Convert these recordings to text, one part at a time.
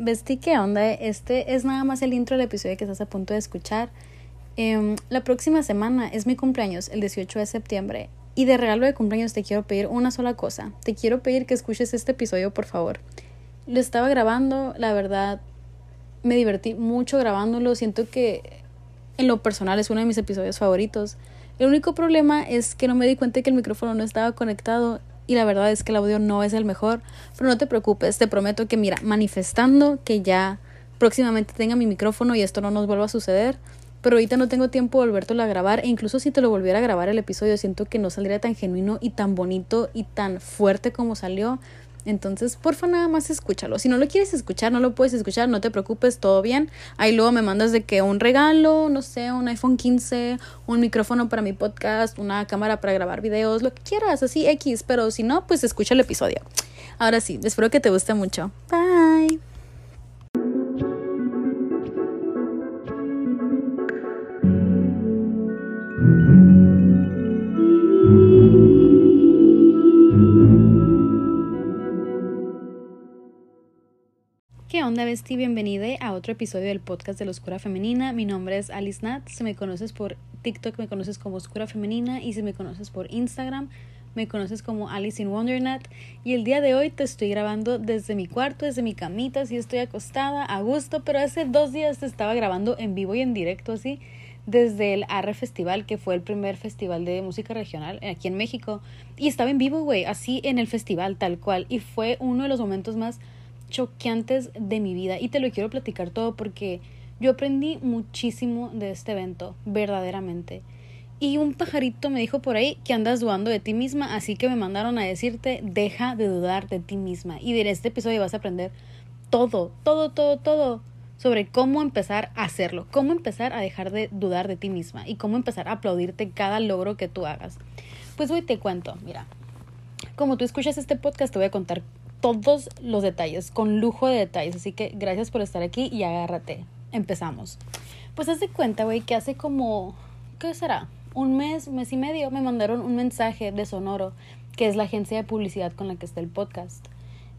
Vesti, ¿qué onda? Este es nada más el intro del episodio que estás a punto de escuchar. Em, la próxima semana es mi cumpleaños, el 18 de septiembre. Y de regalo de cumpleaños te quiero pedir una sola cosa. Te quiero pedir que escuches este episodio, por favor. Lo estaba grabando, la verdad, me divertí mucho grabándolo. Siento que en lo personal es uno de mis episodios favoritos. El único problema es que no me di cuenta que el micrófono no estaba conectado y la verdad es que el audio no es el mejor, pero no te preocupes, te prometo que mira, manifestando que ya próximamente tenga mi micrófono y esto no nos vuelva a suceder, pero ahorita no tengo tiempo de volvértelo a grabar e incluso si te lo volviera a grabar el episodio siento que no saldría tan genuino y tan bonito y tan fuerte como salió. Entonces, porfa, nada más escúchalo. Si no lo quieres escuchar, no lo puedes escuchar, no te preocupes, todo bien. Ahí luego me mandas de que un regalo, no sé, un iPhone 15, un micrófono para mi podcast, una cámara para grabar videos, lo que quieras, así X. Pero si no, pues escucha el episodio. Ahora sí, espero que te guste mucho. Bye. ¿Qué onda, Besti? Bienvenida a otro episodio del podcast de la Oscura Femenina. Mi nombre es Alice Nat. Si me conoces por TikTok, me conoces como Oscura Femenina. Y si me conoces por Instagram, me conoces como Alice in Wonder Nat. Y el día de hoy te estoy grabando desde mi cuarto, desde mi camita. Así estoy acostada, a gusto. Pero hace dos días te estaba grabando en vivo y en directo, así. Desde el Arre Festival, que fue el primer festival de música regional aquí en México. Y estaba en vivo, güey, así en el festival, tal cual. Y fue uno de los momentos más choqueantes de mi vida y te lo quiero platicar todo porque yo aprendí muchísimo de este evento, verdaderamente. Y un pajarito me dijo por ahí que andas dudando de ti misma, así que me mandaron a decirte, deja de dudar de ti misma. Y de este episodio vas a aprender todo, todo, todo, todo sobre cómo empezar a hacerlo, cómo empezar a dejar de dudar de ti misma y cómo empezar a aplaudirte cada logro que tú hagas. Pues hoy te cuento, mira, como tú escuchas este podcast, te voy a contar todos los detalles, con lujo de detalles. Así que gracias por estar aquí y agárrate. Empezamos. Pues haz de cuenta, güey, que hace como, ¿qué será? Un mes, mes y medio, me mandaron un mensaje de Sonoro, que es la agencia de publicidad con la que está el podcast.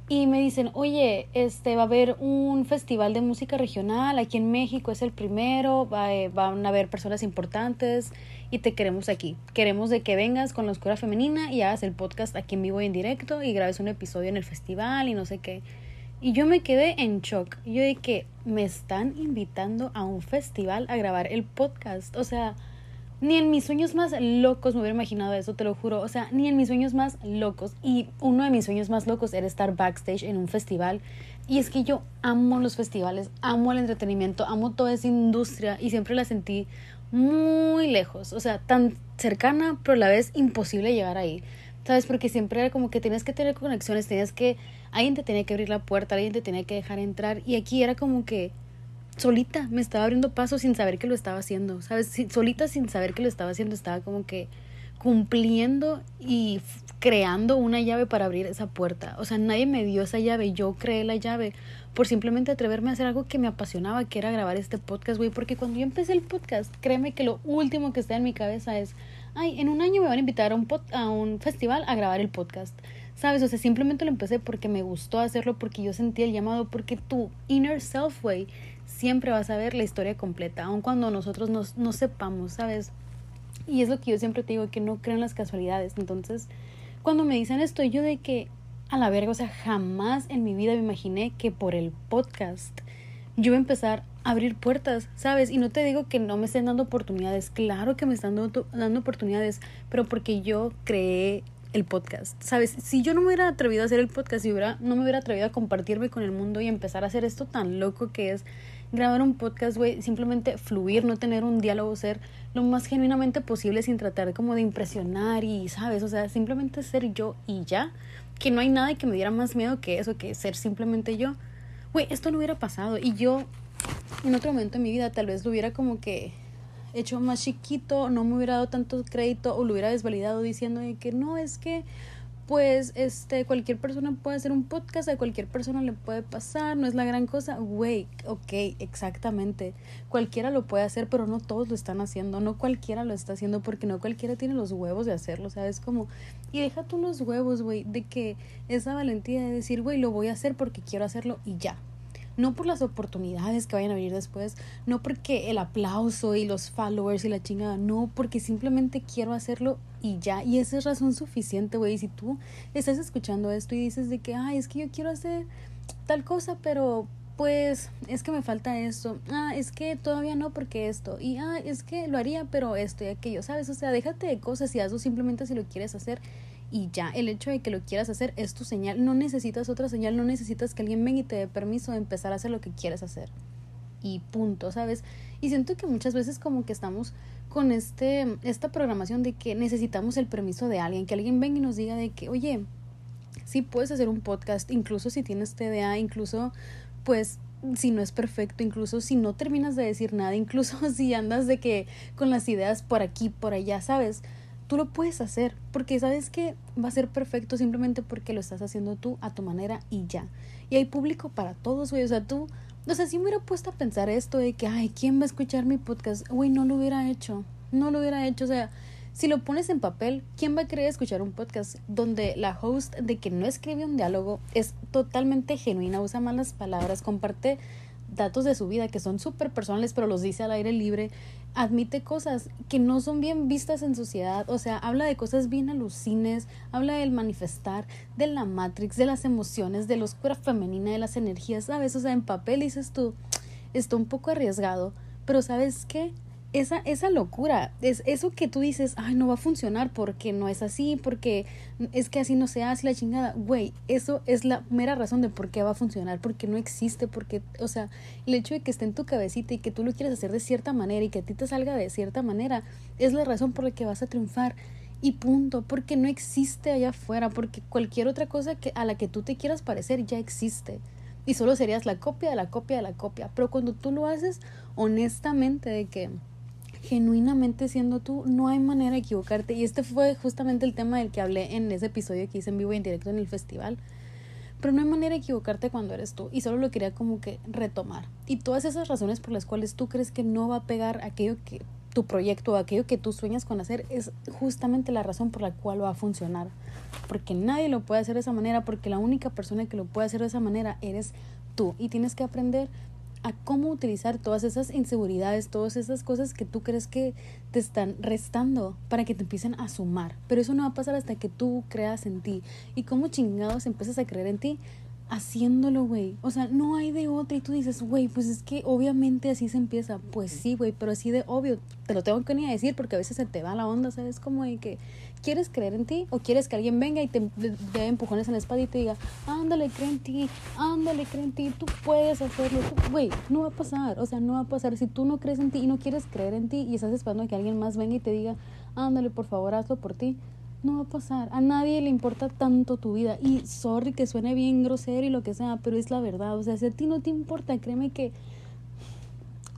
Y me dicen, oye, este va a haber un festival de música regional aquí en México, es el primero, va, eh, van a haber personas importantes y te queremos aquí. Queremos de que vengas con la oscura femenina y hagas el podcast aquí en vivo y en directo y grabes un episodio en el festival y no sé qué. Y yo me quedé en shock. Yo de que me están invitando a un festival a grabar el podcast. O sea, ni en mis sueños más locos me hubiera imaginado eso, te lo juro. O sea, ni en mis sueños más locos. Y uno de mis sueños más locos era estar backstage en un festival. Y es que yo amo los festivales, amo el entretenimiento, amo toda esa industria y siempre la sentí muy lejos, o sea, tan cercana, pero a la vez imposible llegar ahí. ¿Sabes? Porque siempre era como que tienes que tener conexiones, tenías que, alguien te tenía que abrir la puerta, alguien te tenía que dejar entrar. Y aquí era como que solita me estaba abriendo paso sin saber que lo estaba haciendo, ¿sabes? solita sin saber que lo estaba haciendo, estaba como que cumpliendo y creando una llave para abrir esa puerta. O sea, nadie me dio esa llave, yo creé la llave por simplemente atreverme a hacer algo que me apasionaba, que era grabar este podcast, güey. Porque cuando yo empecé el podcast, créeme que lo último que está en mi cabeza es, ay, en un año me van a invitar a un, a un festival a grabar el podcast. ¿Sabes? O sea, simplemente lo empecé porque me gustó hacerlo, porque yo sentí el llamado, porque tu inner self, güey, siempre vas a ver la historia completa, aun cuando nosotros no sepamos, ¿sabes? Y es lo que yo siempre te digo, que no creo en las casualidades. Entonces, cuando me dicen esto, yo de que a la verga, o sea, jamás en mi vida me imaginé que por el podcast yo iba a empezar a abrir puertas, ¿sabes? Y no te digo que no me estén dando oportunidades, claro que me están dando, dando oportunidades, pero porque yo creé el podcast, ¿sabes? Si yo no me hubiera atrevido a hacer el podcast y hubiera, no me hubiera atrevido a compartirme con el mundo y empezar a hacer esto tan loco que es grabar un podcast, güey, simplemente fluir, no tener un diálogo, ser lo más genuinamente posible sin tratar como de impresionar y, ¿sabes? O sea, simplemente ser yo y ya que no hay nada que me diera más miedo que eso, que ser simplemente yo. Güey, esto no hubiera pasado y yo en otro momento de mi vida tal vez lo hubiera como que hecho más chiquito, no me hubiera dado tanto crédito o lo hubiera desvalidado diciendo que no, es que pues este cualquier persona puede hacer un podcast, a cualquier persona le puede pasar, no es la gran cosa. Güey, ok, exactamente. Cualquiera lo puede hacer, pero no todos lo están haciendo, no cualquiera lo está haciendo porque no cualquiera tiene los huevos de hacerlo, ¿sabes? Como y deja tú los huevos, güey, de que esa valentía de decir, güey, lo voy a hacer porque quiero hacerlo y ya. No por las oportunidades que vayan a venir después, no porque el aplauso y los followers y la chingada, no, porque simplemente quiero hacerlo y ya, y esa es razón suficiente, güey. Si tú estás escuchando esto y dices de que, ay, es que yo quiero hacer tal cosa, pero pues es que me falta esto, ah, es que todavía no porque esto, y ah, es que lo haría, pero esto y aquello, ¿sabes? O sea, déjate de cosas y hazlo simplemente si lo quieres hacer y ya, el hecho de que lo quieras hacer es tu señal, no necesitas otra señal, no necesitas que alguien venga y te dé permiso de empezar a hacer lo que quieres hacer. Y punto, ¿sabes? Y siento que muchas veces como que estamos con este esta programación de que necesitamos el permiso de alguien, que alguien venga y nos diga de que, "Oye, sí puedes hacer un podcast, incluso si tienes TDA, incluso pues si no es perfecto, incluso si no terminas de decir nada, incluso si andas de que con las ideas por aquí, por allá, ¿sabes? Tú lo puedes hacer, porque sabes que va a ser perfecto simplemente porque lo estás haciendo tú a tu manera y ya. Y hay público para todos, güey, o sea, tú, o sea, si me hubiera puesto a pensar esto de que, ay, ¿quién va a escuchar mi podcast? Güey, no lo hubiera hecho, no lo hubiera hecho, o sea, si lo pones en papel, ¿quién va a querer escuchar un podcast donde la host de que no escribe un diálogo es totalmente genuina, usa malas palabras, comparte datos de su vida que son súper personales, pero los dice al aire libre, admite cosas que no son bien vistas en sociedad, o sea, habla de cosas bien alucines, habla del manifestar, de la matrix, de las emociones, de la oscura femenina, de las energías, ¿sabes? O sea, en papel dices tú, está un poco arriesgado, pero ¿sabes qué? Esa, esa locura, es eso que tú dices, ay, no va a funcionar porque no es así, porque es que así no se hace la chingada, güey, eso es la mera razón de por qué va a funcionar, porque no existe, porque, o sea, el hecho de que esté en tu cabecita y que tú lo quieras hacer de cierta manera y que a ti te salga de cierta manera, es la razón por la que vas a triunfar. Y punto, porque no existe allá afuera, porque cualquier otra cosa que a la que tú te quieras parecer ya existe y solo serías la copia de la copia de la copia. Pero cuando tú lo haces honestamente de que genuinamente siendo tú, no hay manera de equivocarte. Y este fue justamente el tema del que hablé en ese episodio que hice en vivo y en directo en el festival. Pero no hay manera de equivocarte cuando eres tú. Y solo lo quería como que retomar. Y todas esas razones por las cuales tú crees que no va a pegar aquello que tu proyecto o aquello que tú sueñas con hacer es justamente la razón por la cual va a funcionar. Porque nadie lo puede hacer de esa manera, porque la única persona que lo puede hacer de esa manera eres tú. Y tienes que aprender a cómo utilizar todas esas inseguridades, todas esas cosas que tú crees que te están restando para que te empiecen a sumar. Pero eso no va a pasar hasta que tú creas en ti. Y cómo chingados empiezas a creer en ti haciéndolo, güey. O sea, no hay de otra. Y tú dices, güey, pues es que obviamente así se empieza. Pues sí, güey, pero así de obvio. Te lo tengo que ni decir porque a veces se te va la onda, ¿sabes? Como de que ¿Quieres creer en ti? ¿O quieres que alguien venga y te dé empujones en la espalda y te diga, ándale, cree en ti, ándale, cree en ti, tú puedes hacerlo? Güey, no va a pasar, o sea, no va a pasar. Si tú no crees en ti y no quieres creer en ti y estás esperando que alguien más venga y te diga, ándale, por favor, hazlo por ti, no va a pasar. A nadie le importa tanto tu vida. Y sorry que suene bien grosero y lo que sea, pero es la verdad. O sea, si a ti no te importa, créeme que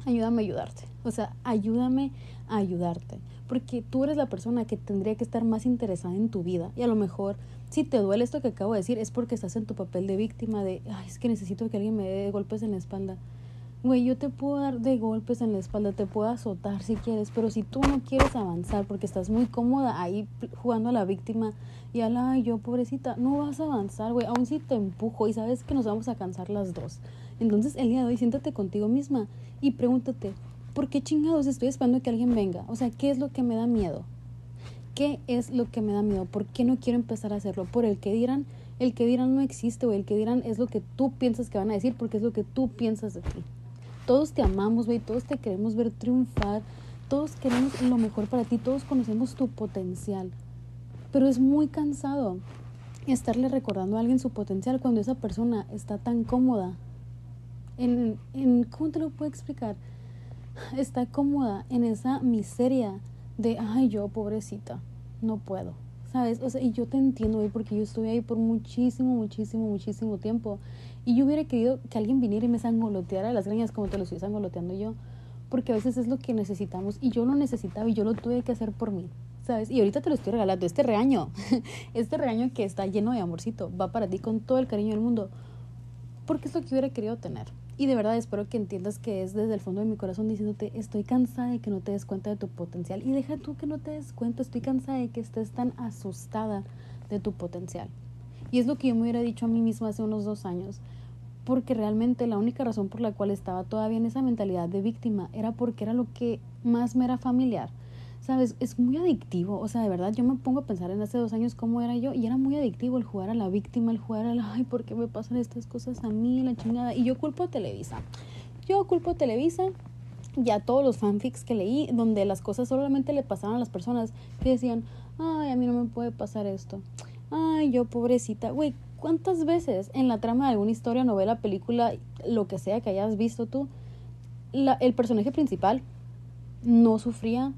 ayúdame a ayudarte. O sea, ayúdame a ayudarte porque tú eres la persona que tendría que estar más interesada en tu vida y a lo mejor si te duele esto que acabo de decir es porque estás en tu papel de víctima de, ay, es que necesito que alguien me dé golpes en la espalda. Güey, yo te puedo dar de golpes en la espalda, te puedo azotar si quieres, pero si tú no quieres avanzar porque estás muy cómoda ahí jugando a la víctima y a la, yo pobrecita, no vas a avanzar, güey, aún si te empujo y sabes que nos vamos a cansar las dos. Entonces, el día de hoy, siéntate contigo misma y pregúntate, ¿por qué chingados estoy esperando que alguien venga? O sea, ¿qué es lo que me da miedo? ¿Qué es lo que me da miedo? ¿Por qué no quiero empezar a hacerlo? Por el que dirán, el que dirán no existe o el que dirán es lo que tú piensas que van a decir porque es lo que tú piensas de ti. Todos te amamos, güey, todos te queremos ver triunfar, todos queremos lo mejor para ti, todos conocemos tu potencial. Pero es muy cansado estarle recordando a alguien su potencial cuando esa persona está tan cómoda. En, en ¿Cómo te lo puedo explicar? Está cómoda en esa miseria de, ay, yo pobrecita, no puedo, ¿sabes? O sea, y yo te entiendo, hoy porque yo estuve ahí por muchísimo, muchísimo, muchísimo tiempo. Y yo hubiera querido que alguien viniera y me sangoloteara las greñas como te lo estoy sangoloteando yo, porque a veces es lo que necesitamos y yo lo necesitaba y yo lo tuve que hacer por mí, ¿sabes? Y ahorita te lo estoy regalando, este regaño, este regaño que está lleno de amorcito, va para ti con todo el cariño del mundo, porque es lo que hubiera querido tener. Y de verdad espero que entiendas que es desde el fondo de mi corazón diciéndote, estoy cansada de que no te des cuenta de tu potencial. Y deja tú que no te des cuenta, estoy cansada de que estés tan asustada de tu potencial. Y es lo que yo me hubiera dicho a mí misma hace unos dos años. porque realmente la única razón por la cual estaba todavía en esa mentalidad de víctima era porque era lo que más me era familiar. ¿Sabes? Es muy adictivo. O sea, de verdad, yo me pongo a pensar en hace dos años cómo era yo y era muy adictivo el jugar a la víctima, el jugar a la, ay, ¿por qué me pasan estas cosas a mí, la chingada? Y yo culpo a Televisa. Yo culpo a Televisa y a todos los fanfics que leí, donde las cosas solamente le pasaban a las personas que decían, ay, a mí no me puede pasar esto. Ay, yo pobrecita. Güey, ¿cuántas veces en la trama de alguna historia, novela, película, lo que sea que hayas visto tú, la, el personaje principal no sufría,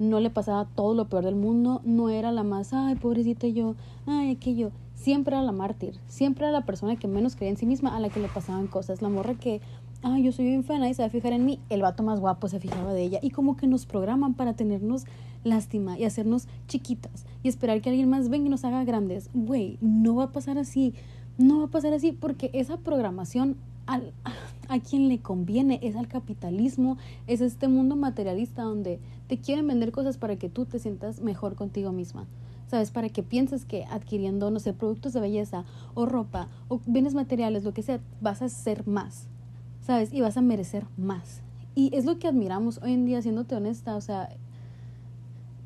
no le pasaba todo lo peor del mundo, no era la más, ay, pobrecita yo, ay, aquello. Siempre era la mártir, siempre era la persona que menos creía en sí misma a la que le pasaban cosas, la morra que, ay, yo soy bien fan y se va a fijar en mí, el vato más guapo se fijaba de ella y como que nos programan para tenernos lástima y hacernos chiquitas y esperar que alguien más venga y nos haga grandes. Güey, no va a pasar así, no va a pasar así porque esa programación al, a quien le conviene es al capitalismo, es este mundo materialista donde te quieren vender cosas para que tú te sientas mejor contigo misma. ¿Sabes? Para que pienses que adquiriendo, no sé, productos de belleza o ropa o bienes materiales, lo que sea, vas a ser más. ¿Sabes? Y vas a merecer más. Y es lo que admiramos hoy en día, siéndote honesta. O sea,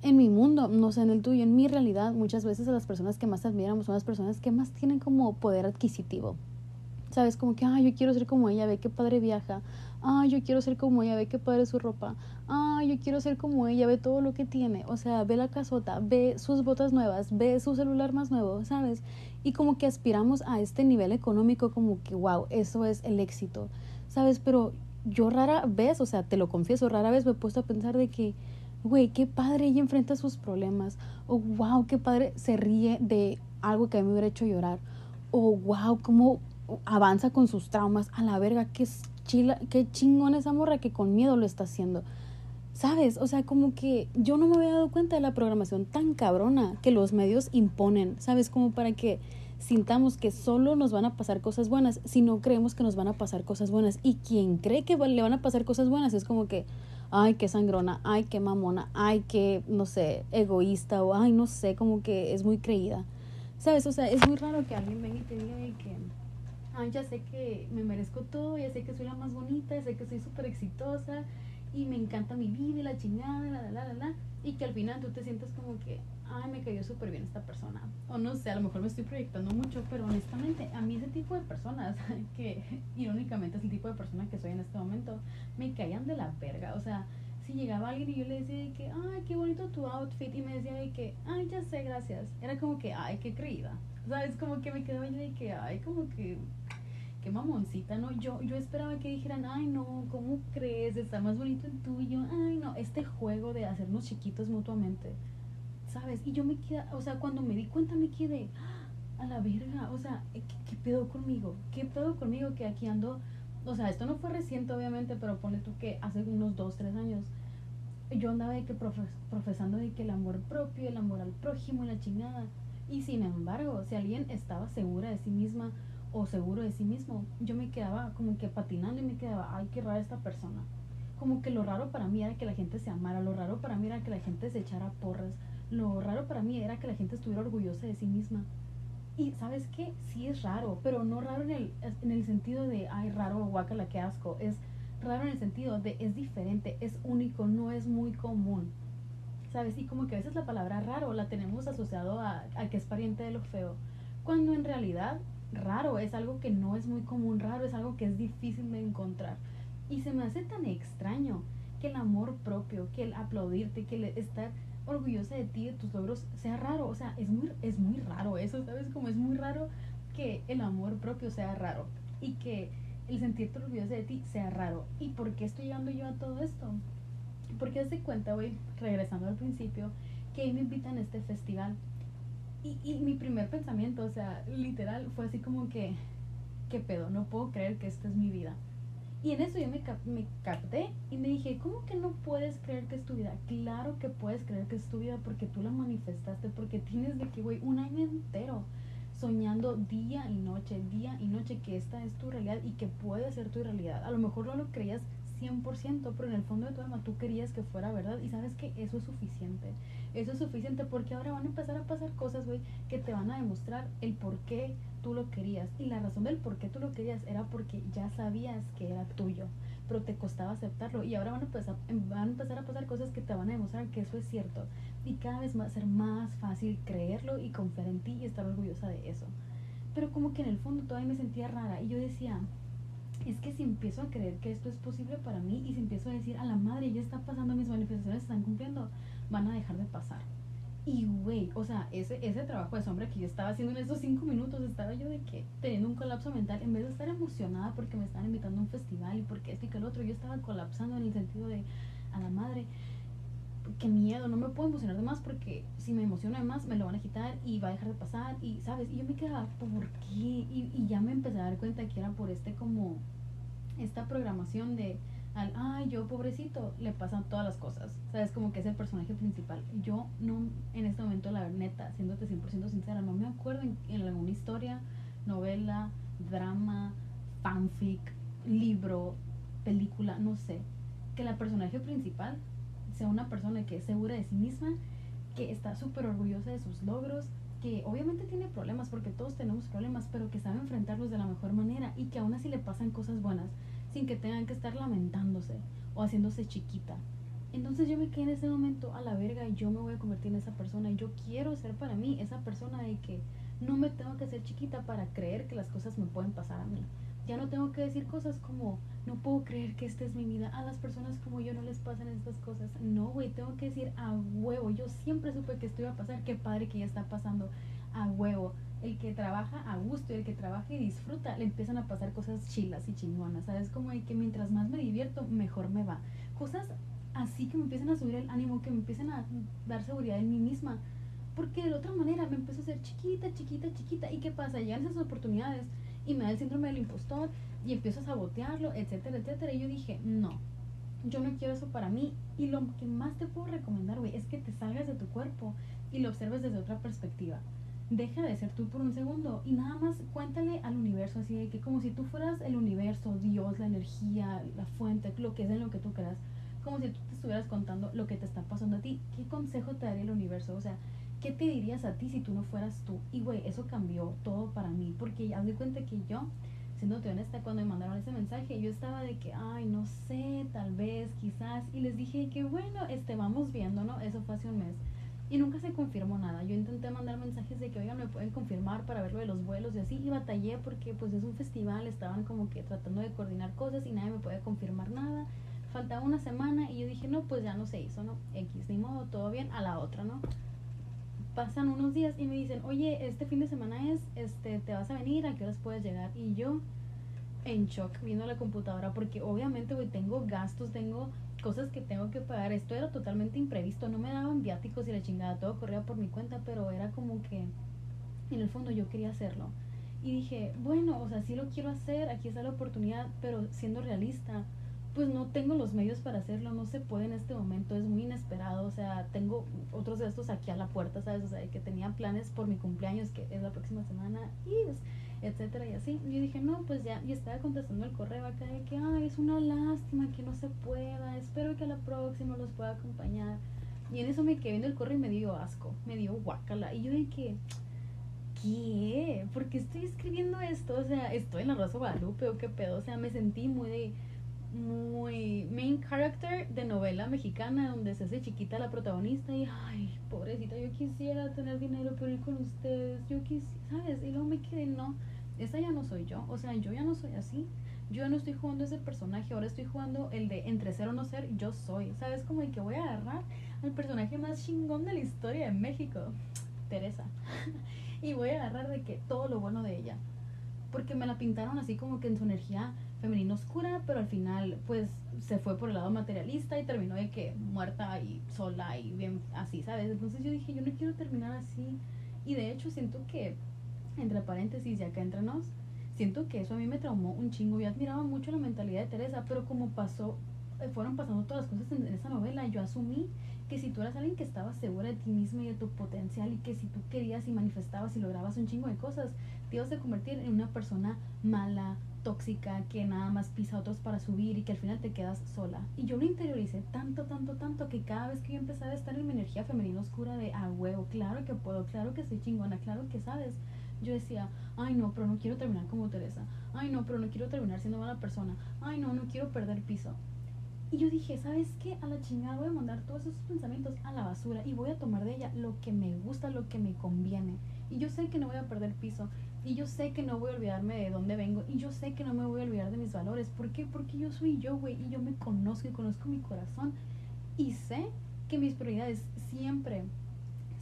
en mi mundo, no sé, en el tuyo, en mi realidad, muchas veces a las personas que más admiramos son las personas que más tienen como poder adquisitivo. ¿Sabes? Como que, ah, yo quiero ser como ella, ve qué padre viaja. Ah, yo quiero ser como ella, ve qué padre su ropa. Ah, yo quiero ser como ella, ve todo lo que tiene. O sea, ve la casota, ve sus botas nuevas, ve su celular más nuevo, ¿sabes? Y como que aspiramos a este nivel económico, como que, wow, eso es el éxito, ¿sabes? Pero yo rara vez, o sea, te lo confieso, rara vez me he puesto a pensar de que, güey, qué padre ella enfrenta sus problemas. O wow, qué padre se ríe de algo que a mí me hubiera hecho llorar. O wow, cómo avanza con sus traumas. A la verga, qué, chila, qué chingón esa morra que con miedo lo está haciendo. ¿Sabes? O sea, como que yo no me había dado cuenta de la programación tan cabrona que los medios imponen. ¿Sabes? Como para que sintamos que solo nos van a pasar cosas buenas si no creemos que nos van a pasar cosas buenas. Y quien cree que le van a pasar cosas buenas es como que, ay, qué sangrona, ay, qué mamona, ay, qué, no sé, egoísta o ay, no sé, como que es muy creída. ¿Sabes? O sea, es muy raro que alguien venga y te diga que ay, ya sé que me merezco todo, ya sé que soy la más bonita, ya sé que soy súper exitosa y me encanta mi vida y la chingada, la, la, la, la, y que al final tú te sientes como que, ay, me cayó súper bien esta persona. O no sé, a lo mejor me estoy proyectando mucho, pero honestamente, a mí ese tipo de personas, que irónicamente es el tipo de persona que soy en este momento, me caían de la verga. O sea, si llegaba alguien y yo le decía que, ay, qué bonito tu outfit, y me decía de que, ay, ya sé, gracias. Era como que, ay, qué creída. ¿Sabes? Como que me quedaba yo de que, ay, como que qué mamoncita, ¿no? Yo, yo esperaba que dijeran, ay, no, ¿cómo crees? Está más bonito el tuyo. Ay, no, este juego de hacernos chiquitos mutuamente, ¿sabes? Y yo me quedé, o sea, cuando me di cuenta me quedé, ah, a la verga, o sea, ¿qué, ¿qué, pedo conmigo? ¿Qué pedo conmigo que aquí ando? O sea, esto no fue reciente, obviamente, pero ponle tú que hace unos dos, tres años yo andaba de que profesando de que el amor propio, el amor al prójimo, la chingada. Y sin embargo, si alguien estaba segura de sí misma, o seguro de sí mismo, yo me quedaba como que patinando y me quedaba, ay, qué rara esta persona. Como que lo raro para mí era que la gente se amara, lo raro para mí era que la gente se echara porras, lo raro para mí era que la gente estuviera orgullosa de sí misma. Y sabes qué, sí es raro, pero no raro en el, en el sentido de, ay, raro, guacala, qué asco. Es raro en el sentido de, es diferente, es único, no es muy común. ¿Sabes? Y como que a veces la palabra raro la tenemos asociado a, a que es pariente de lo feo, cuando en realidad raro, es algo que no es muy común, raro, es algo que es difícil de encontrar. Y se me hace tan extraño que el amor propio, que el aplaudirte, que el estar orgullosa de ti, de tus logros, sea raro. O sea, es muy, es muy raro eso, ¿sabes? Como es muy raro que el amor propio sea raro y que el sentirte orgullosa de ti sea raro. ¿Y por qué estoy llegando yo a todo esto? Porque hace cuenta, voy regresando al principio, que me invitan a este festival y, y mi primer pensamiento, o sea, literal, fue así como que, ¿qué pedo? No puedo creer que esta es mi vida. Y en eso yo me, capté y me dije, ¿cómo que no puedes creer que es tu vida? Claro que puedes creer que es tu vida porque tú la manifestaste, porque tienes de que, güey, un año entero soñando día y noche, día y noche que esta es tu realidad y que puede ser tu realidad. A lo mejor no lo creías 100%, pero en el fondo de tu alma tú querías que fuera verdad y sabes que eso es suficiente. Eso es suficiente porque ahora van a empezar a pasar cosas, güey, que te van a demostrar el por qué tú lo querías. Y la razón del por qué tú lo querías era porque ya sabías que era tuyo, pero te costaba aceptarlo. Y ahora van a empezar, van a, empezar a pasar cosas que te van a demostrar que eso es cierto. Y cada vez va a ser más fácil creerlo y confiar en ti y estar orgullosa de eso. Pero como que en el fondo todavía me sentía rara y yo decía, es que si empiezo a creer que esto es posible para mí y si empiezo a decir a la madre ya está pasando, mis manifestaciones están cumpliendo, van a dejar de pasar. Y güey, o sea, ese, ese trabajo de sombra que yo estaba haciendo en esos cinco minutos, estaba yo de que teniendo un colapso mental, en vez de estar emocionada porque me estaban invitando a un festival y porque esto y que el otro, yo estaba colapsando en el sentido de a la madre, qué miedo, no me puedo emocionar de más porque si me emociono de más me lo van a quitar y va a dejar de pasar y, ¿sabes? Y yo me quedaba, ¿por qué? Y, y ya me empecé a dar cuenta que era por este como, esta programación de al, ay, yo pobrecito, le pasan todas las cosas. ¿Sabes? Como que es el personaje principal. Yo no, en este momento, la neta, siéndote 100% sincera, no me acuerdo en, en alguna historia, novela, drama, fanfic, libro, película, no sé, que la personaje principal sea una persona que es segura de sí misma, que está súper orgullosa de sus logros, que obviamente tiene problemas, porque todos tenemos problemas, pero que sabe enfrentarlos de la mejor manera y que aún así le pasan cosas buenas sin que tengan que estar lamentándose o haciéndose chiquita. Entonces yo me quedé en ese momento a la verga y yo me voy a convertir en esa persona y yo quiero ser para mí esa persona de que no me tengo que hacer chiquita para creer que las cosas me pueden pasar a mí. Ya no tengo que decir cosas como no puedo creer que esta es mi vida. A las personas como yo no les pasan estas cosas. No, güey, tengo que decir a huevo. Yo siempre supe que esto iba a pasar. Qué padre que ya está pasando a huevo el que trabaja a gusto y el que trabaja y disfruta, le empiezan a pasar cosas chilas y chingonas, ¿sabes? Como de que mientras más me divierto, mejor me va. Cosas así que me empiezan a subir el ánimo, que me empiezan a dar seguridad en mí misma. Porque de otra manera me empiezo a ser chiquita, chiquita, chiquita. ¿Y qué pasa? Llegan esas oportunidades y me da el síndrome del impostor y empiezo a sabotearlo, etcétera, etcétera. Y yo dije, no, yo no quiero eso para mí. Y lo que más te puedo recomendar, güey, es que te salgas de tu cuerpo y lo observes desde otra perspectiva deja de ser tú por un segundo y nada más cuéntale al universo así de que como si tú fueras el universo, Dios, la energía, la fuente, lo que es en lo que tú creas, como si tú te estuvieras contando lo que te está pasando a ti. ¿Qué consejo te daría el universo? O sea, ¿qué te dirías a ti si tú no fueras tú? Y güey, eso cambió todo para mí porque haz de cuenta que yo siéndote honesta, cuando me mandaron ese mensaje, yo estaba de que, ay, no sé, tal vez, quizás, y les dije que, bueno, este, vamos viendo, ¿no? Eso fue hace un mes. Y nunca se confirmó nada. Yo intenté mandar mensajes de que, oigan, me pueden confirmar para ver lo de los vuelos y así. Y batallé porque pues es un festival, estaban como que tratando de coordinar cosas y nadie me puede confirmar nada. Faltaba una semana y yo dije, no, pues ya no se hizo, ¿no? X, ni modo, todo bien, a la otra, ¿no? Pasan unos días y me dicen, oye, este fin de semana es, este, te vas a venir, ¿a qué horas puedes llegar? Y yo en shock viendo la computadora porque obviamente, tengo gastos, tengo cosas que tengo que pagar. Esto era totalmente imprevisto, no me daban viáticos y la chingada, todo corría por mi cuenta, pero era como que en el fondo yo quería hacerlo. Y dije, bueno, o sea, sí lo quiero hacer, aquí está la oportunidad, pero siendo realista, pues no tengo los medios para hacerlo, no se puede en este momento, es muy inesperado, o sea, tengo otros de estos aquí a la puerta, ¿sabes? O sea, que tenía planes por mi cumpleaños, que es la próxima semana, y etcétera, y así. Yo dije, no, pues ya, y estaba contestando el correo acá de que, ay, es una lástima que no se pueda, espero que a la próxima los pueda acompañar. Y en eso me quedé viendo el correo y me dio asco, me dio guacala. Y yo dije, ¿qué? ¿Por qué estoy escribiendo esto? O sea, estoy en la Rosa Guadalupe o qué pedo. O sea, me sentí muy muy main character de novela mexicana donde se hace chiquita la protagonista y ay, pobrecita, yo quisiera tener dinero pero ir con ustedes, yo quisiera, ¿sabes? Y luego me quedé, no, esa ya no soy yo, o sea, yo ya no soy así. Yo no estoy jugando ese personaje, ahora estoy jugando el de entre ser o no ser, yo soy. ¿Sabes? Como el que voy a agarrar al personaje más chingón de la historia de México, Teresa. y voy a agarrar de que todo lo bueno de ella. Porque me la pintaron así como que en su energía femenina oscura, pero al final pues se fue por el lado materialista y terminó de que muerta y sola y bien así, ¿sabes? Entonces yo dije, yo no quiero terminar así. Y de hecho siento que entre paréntesis, ya acá entre nos, siento que eso a mí me traumó un chingo. Yo admiraba mucho la mentalidad de Teresa, pero como pasó, eh, fueron pasando todas las cosas en, esa novela, yo asumí que si tú eras alguien que estaba segura de ti misma y de tu potencial y que si tú querías y manifestabas y lograbas un chingo de cosas, te ibas a convertir en una persona mala, tóxica que nada más pisa otros para subir y que al final te quedas sola. Y yo lo interioricé tanto, tanto, tanto que cada vez que yo empezaba a estar en mi energía femenina oscura de, ah, huevo, claro que puedo, claro que soy chingona, claro que sabes, yo decía, ay no, pero no quiero terminar como Teresa, ay no, pero no quiero terminar siendo mala persona, ay no, no quiero perder piso. Y yo dije, ¿sabes qué? A la chingada voy a mandar todos esos pensamientos a la basura y voy a tomar de ella lo que me gusta, lo que me conviene. Y yo sé que no voy a perder piso. Y yo sé que no voy a olvidarme de dónde vengo. Y yo sé que no me voy a olvidar de mis valores. ¿Por qué? Porque yo soy yo, güey. Y yo me conozco y conozco mi corazón. Y sé que mis prioridades siempre,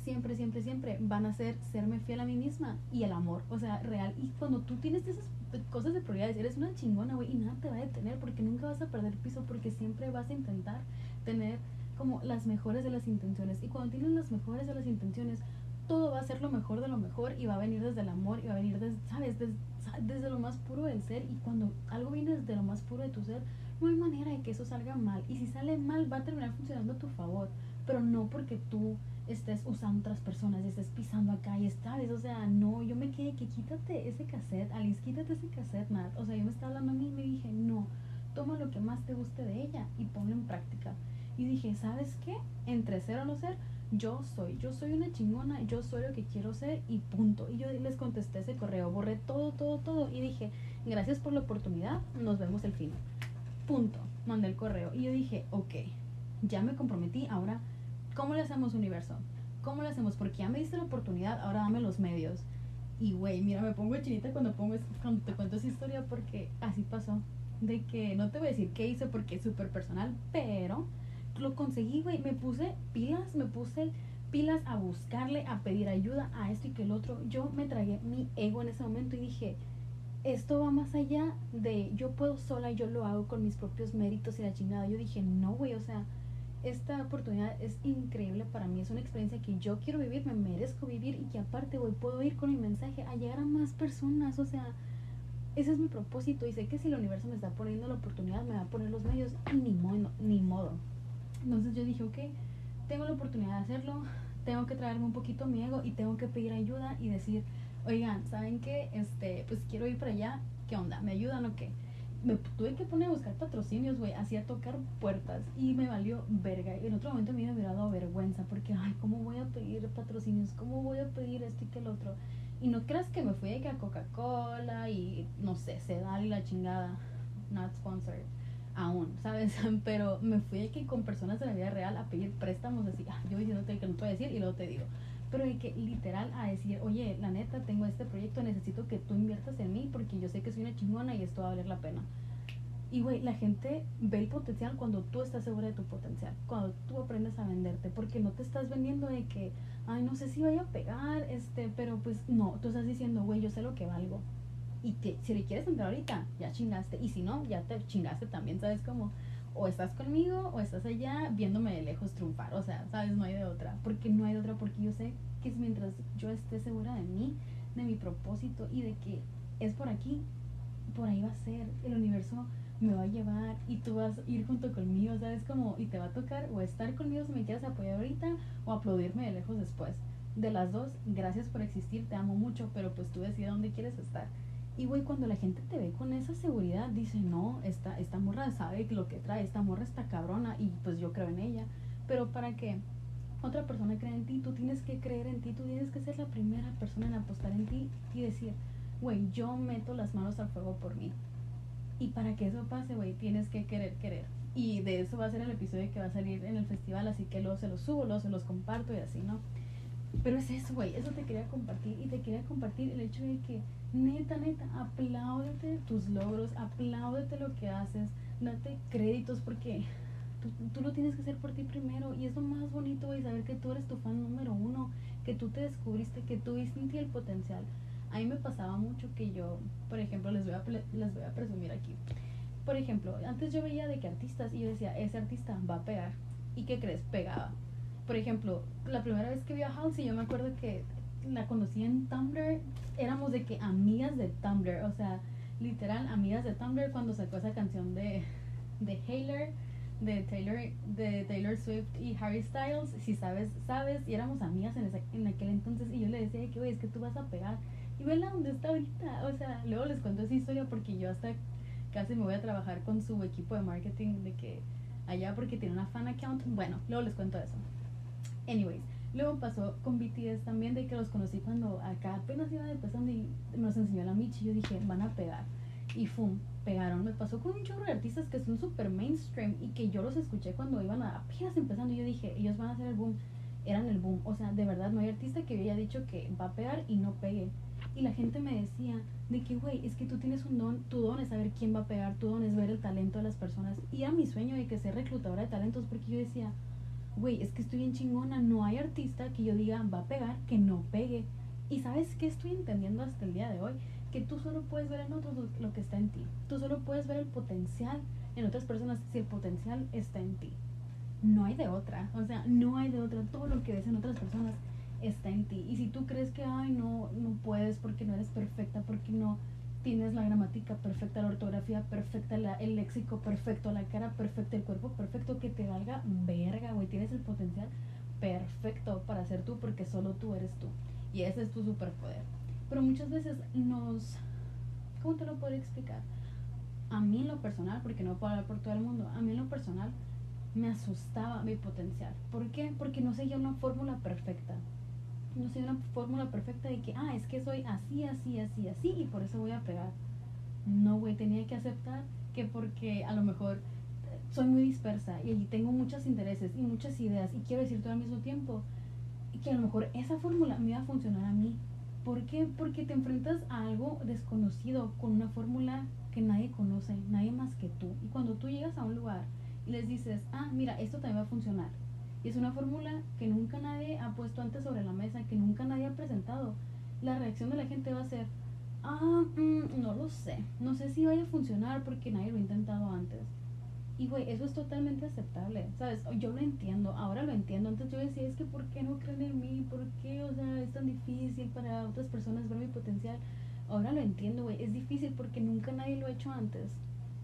siempre, siempre, siempre van a ser serme fiel a mí misma y el amor. O sea, real. Y cuando tú tienes esas cosas de prioridades, eres una chingona, güey. Y nada te va a detener porque nunca vas a perder piso. Porque siempre vas a intentar tener como las mejores de las intenciones. Y cuando tienes las mejores de las intenciones, todo va a ser lo mejor de lo mejor y va a venir desde el amor y va a venir, desde, ¿sabes? Desde, lo más puro del ser. Y cuando algo viene desde lo más puro de tu ser, no hay manera de que eso salga mal. Y si sale mal, va a terminar funcionando a tu favor. Pero no porque tú estés usando otras personas y estés pisando acá y ¿sabes? O sea, no, yo me quedé que quítate ese cassette, Alice, quítate ese cassette, Nat. O sea, yo me estaba hablando a mí y me dije, no, toma lo que más te guste de ella y ponlo en práctica. Y dije, ¿sabes qué? Entre ser o no ser, yo soy, yo soy una chingona, yo soy lo que quiero ser y punto. Y yo les contesté ese correo, borré todo, todo, todo y dije, gracias por la oportunidad, nos vemos el fin. Punto. Mandé el correo y yo dije, ok, ya me comprometí, ahora, ¿cómo le hacemos universo? ¿Cómo le hacemos? Porque ya me diste la oportunidad, ahora dame los medios. Y güey, mira, me pongo chinita cuando, pongo, cuando te cuento esa historia porque así pasó. De que no te voy a decir qué hice porque es súper personal, pero lo conseguí, güey. Me puse pilas, me puse pilas a buscarle, a pedir ayuda, a esto y que el otro. Yo me tragué mi ego en ese momento y dije, esto va más allá de yo puedo sola, yo lo hago con mis propios méritos y la chingada. Yo dije, no, güey, o sea, esta oportunidad es increíble para mí, es una experiencia que yo quiero vivir, me merezco vivir y que aparte, güey, puedo ir con mi mensaje a llegar a más personas, o sea, ese es mi propósito y sé que si el universo me está poniendo la oportunidad, me va a poner los medios y ni modo, ni modo. Entonces yo dije, ok, tengo la oportunidad de hacerlo, tengo que traerme un poquito mi ego y tengo que pedir ayuda y decir, oigan, ¿saben qué? Este, pues quiero ir para allá, ¿qué onda? ¿Me ayudan o qué? Me tuve que poner a buscar patrocinios, güey, hacía tocar puertas y me valió verga. Y en otro momento me había dado vergüenza porque, ay, ¿cómo voy a pedir patrocinios? ¿Cómo voy a pedir esto y que el otro? Y no creas que me fui a Coca-Cola y, no sé, Sedal y la chingada, not sponsored aún, ¿sabes? Pero me fui aquí con personas de la vida real a pedir préstamos, así, ah, yo diciéndote que no te voy a decir y luego te digo. Pero hay que literal a decir, oye, la neta, tengo este proyecto, necesito que tú inviertas en mí porque yo sé que soy una chingona y esto va a valer la pena. Y, güey, la gente ve el potencial cuando tú estás segura de tu potencial, cuando tú aprendes a venderte, porque no te estás vendiendo de que, ay, no sé si vaya a pegar, este, pero pues no, tú estás diciendo, güey, yo sé lo que valgo, y si le quieres entrar ahorita, ya chingaste. Y si no, ya te chingaste también, ¿sabes? Como, o estás conmigo o estás allá viéndome de lejos triunfar. O sea, ¿sabes? No hay de otra. Porque no hay de otra, porque yo sé que es mientras yo esté segura de mí, de mi propósito y de que es por aquí, por ahí va a ser. El universo me va a llevar y tú vas a ir junto conmigo, ¿sabes? Como, y te va a tocar o estar conmigo si me quieres apoyar ahorita o aplaudirme de lejos después. De las dos, gracias por existir, te amo mucho, pero pues tú decides dónde quieres estar. Y güey, cuando la gente te ve con esa seguridad, dice, no, esta, esta morra sabe lo que trae, esta morra está cabrona y pues yo creo en ella. Pero para que otra persona crea en ti, tú tienes que creer en ti, tú tienes que ser la primera persona en apostar en ti y decir, güey, yo meto las manos al fuego por mí. Y para que eso pase, güey, tienes que querer, querer. Y de eso va a ser el episodio que va a salir en el festival, así que luego se los subo, luego se los comparto y así, ¿no? Pero es eso, güey, eso te quería compartir y te quería compartir el hecho de que neta, neta, apláudete tus logros, apláudete lo que haces, date créditos porque tú, tú, lo tienes que hacer por ti primero y es lo más bonito, güey, saber que tú eres tu fan número uno, que tú te descubriste, que tú viste el potencial. A mí me pasaba mucho que yo, por ejemplo, les voy a, les voy a presumir aquí. Por ejemplo, antes yo veía de que artistas y yo decía, ese artista va a pegar. ¿Y qué crees? Pegaba por ejemplo, la primera vez que vi a Halsey, yo me acuerdo que la conocí en Tumblr, éramos de que amigas de Tumblr, o sea, literal amigas de Tumblr cuando sacó esa canción de, de Haylor, de Taylor, de Taylor Swift y Harry Styles, si sabes, sabes, y éramos amigas en, esa, en aquel entonces, y yo le decía que, güey, es que tú vas a pegar, Y vela dónde está ahorita. O sea, luego les cuento esa historia porque yo hasta casi me voy a trabajar con su equipo de marketing de que allá porque tiene una fan account. Bueno, luego les cuento eso. Anyways, luego pasó con BTS también de que los conocí cuando acá apenas iban empezando y me los enseñó la Michi. Yo dije, van a pegar. Y fum, pegaron. Me pasó con un chorro de artistas que son súper mainstream y que yo los escuché cuando iban a, apenas empezando. Y yo dije, ellos van a hacer el boom. Eran el boom. O sea, de verdad no hay artista que haya dicho que va a pegar y no pegue. Y la gente me decía de que, güey, es que tú tienes un don, tu don es saber quién va a pegar, tu don es ver el talento de las personas. Y era mi sueño de que ser reclutadora de talentos porque yo decía, güey, es que estoy bien chingona, no hay artista que yo diga va a pegar que no pegue. Y sabes qué estoy entendiendo hasta el día de hoy? Que tú solo puedes ver en otros lo que está en ti. Tú solo puedes ver el potencial en otras personas si el potencial está en ti. No hay de otra. O sea, no hay de otra. Todo lo que ves en otras personas está en ti. Y si tú crees que, ay, no, no puedes porque no eres perfecta, porque no tienes la gramática perfecta, la ortografía perfecta, el léxico perfecto, la cara perfecta, el cuerpo perfecto, que te valga verga, güey. Tienes el potencial perfecto para ser tú porque solo tú eres tú. Y ese es tu superpoder. Pero muchas veces nos... ¿Cómo te lo puedo explicar? A mí en lo personal, porque no puedo hablar por todo el mundo, a mí en lo personal me asustaba mi potencial. ¿Por qué? Porque no seguía una fórmula perfecta no sé, una fórmula perfecta de que, ah, es que soy así, así, así, así y por eso voy a pegar. No, güey, tenía que aceptar que porque a lo mejor soy muy dispersa y tengo muchos intereses y muchas ideas y quiero decir todo al mismo tiempo que a lo mejor esa fórmula me va a funcionar a mí. ¿Por qué? Porque te enfrentas a algo desconocido con una fórmula que nadie conoce, nadie más que tú. Y cuando tú llegas a un lugar y les dices, ah, mira, esto también va a funcionar, y es una fórmula que nunca nadie ha puesto antes sobre la mesa, que nunca nadie ha presentado. La reacción de la gente va a ser, ah, mm, no lo sé, no sé si vaya a funcionar porque nadie lo ha intentado antes. Y güey, eso es totalmente aceptable, ¿sabes? Yo lo entiendo, ahora lo entiendo. Antes yo decía, es que ¿por qué no creen en mí? ¿Por qué? O sea, es tan difícil para otras personas ver mi potencial. Ahora lo entiendo, güey, es difícil porque nunca nadie lo ha hecho antes.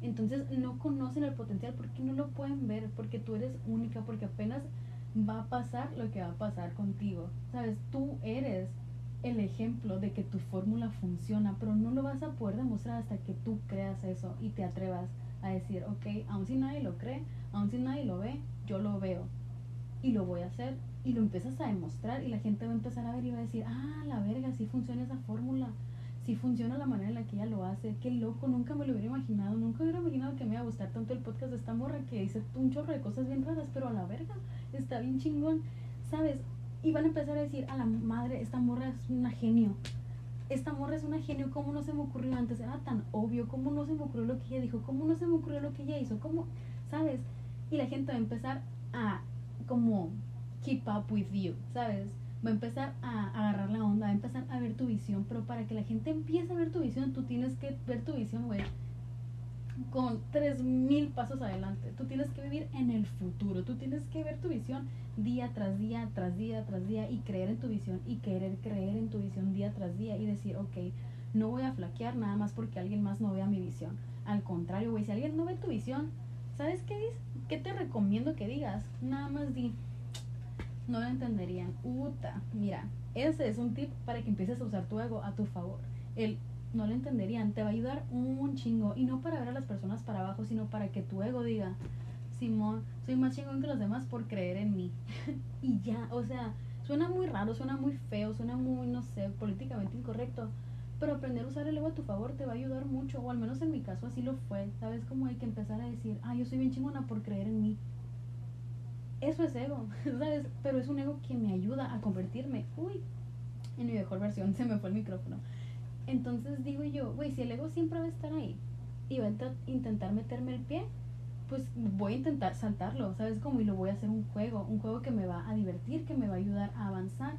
Entonces no conocen el potencial porque no lo pueden ver, porque tú eres única, porque apenas va a pasar lo que va a pasar contigo. Sabes, tú eres el ejemplo de que tu fórmula funciona, pero no lo vas a poder demostrar hasta que tú creas eso y te atrevas a decir, ok, aun si nadie lo cree, aun si nadie lo ve, yo lo veo y lo voy a hacer y lo empiezas a demostrar y la gente va a empezar a ver y va a decir, ah, la verga, sí funciona esa fórmula si funciona la manera en la que ella lo hace. Qué loco, nunca me lo hubiera imaginado. Nunca hubiera imaginado que me iba a gustar tanto el podcast de esta morra que dice un chorro de cosas bien raras, pero a la verga, está bien chingón, ¿sabes? Y van a empezar a decir, a la madre, esta morra es una genio. Esta morra es una genio, ¿cómo no se me ocurrió antes? Era tan obvio, ¿cómo no se me ocurrió lo que ella dijo? ¿Cómo no se me ocurrió lo que ella hizo? ¿Cómo? ¿Sabes? Y la gente va a empezar a como keep up with you, ¿sabes? Va a empezar a agarrar la onda, va a empezar a ver tu visión, pero para que la gente empiece a ver tu visión, tú tienes que ver tu visión, güey, con tres mil pasos adelante. Tú tienes que vivir en el futuro, tú tienes que ver tu visión día tras día, tras día, tras día y creer en tu visión y querer creer en tu visión día tras día y decir, ok, no voy a flaquear nada más porque alguien más no vea mi visión. Al contrario, güey, si alguien no ve tu visión, ¿sabes qué dices? ¿Qué te recomiendo que digas? Nada más di, no lo entenderían. Uta, mira, ese es un tip para que empieces a usar tu ego a tu favor. El no lo entenderían, te va a ayudar un chingo. Y no para ver a las personas para abajo, sino para que tu ego diga, Simón, soy más chingón que los demás por creer en mí. y ya, o sea, suena muy raro, suena muy feo, suena muy, no sé, políticamente incorrecto. Pero aprender a usar el ego a tu favor te va a ayudar mucho, o al menos en mi caso así lo fue. ¿Sabes? Como hay que empezar a decir, ah, yo soy bien chingona por creer en mí eso es ego, ¿sabes? Pero es un ego que me ayuda a convertirme, uy, en mi mejor versión, se me fue el micrófono. Entonces digo yo, güey, si el ego siempre va a estar ahí y va a intentar meterme el pie, pues voy a intentar saltarlo, ¿sabes? Como y lo voy a hacer un juego, un juego que me va a divertir, que me va a ayudar a avanzar.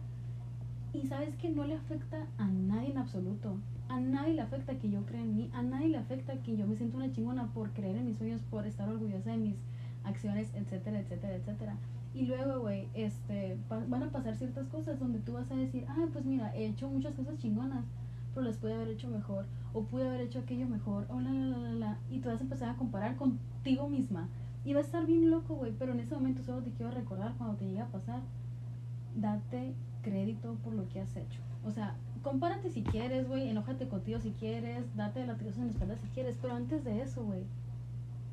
Y sabes que no le afecta a nadie en absoluto. A nadie le afecta que yo crea en mí, a nadie le afecta que yo me sienta una chingona por creer en mis sueños, por estar orgullosa de mis acciones, etcétera, etcétera, etcétera. Y luego, güey, este, van a pasar ciertas cosas donde tú vas a decir, ah, pues mira, he hecho muchas cosas chingonas, pero las pude haber hecho mejor, o pude haber hecho aquello mejor, o la, la, la, la, la. Y tú vas a empezar a comparar contigo misma. Y va a estar bien loco, güey, pero en ese momento solo te quiero recordar cuando te llegue a pasar, date crédito por lo que has hecho. O sea, compárate si quieres, güey, enójate contigo si quieres, date latigos en la espalda si quieres, pero antes de eso, güey,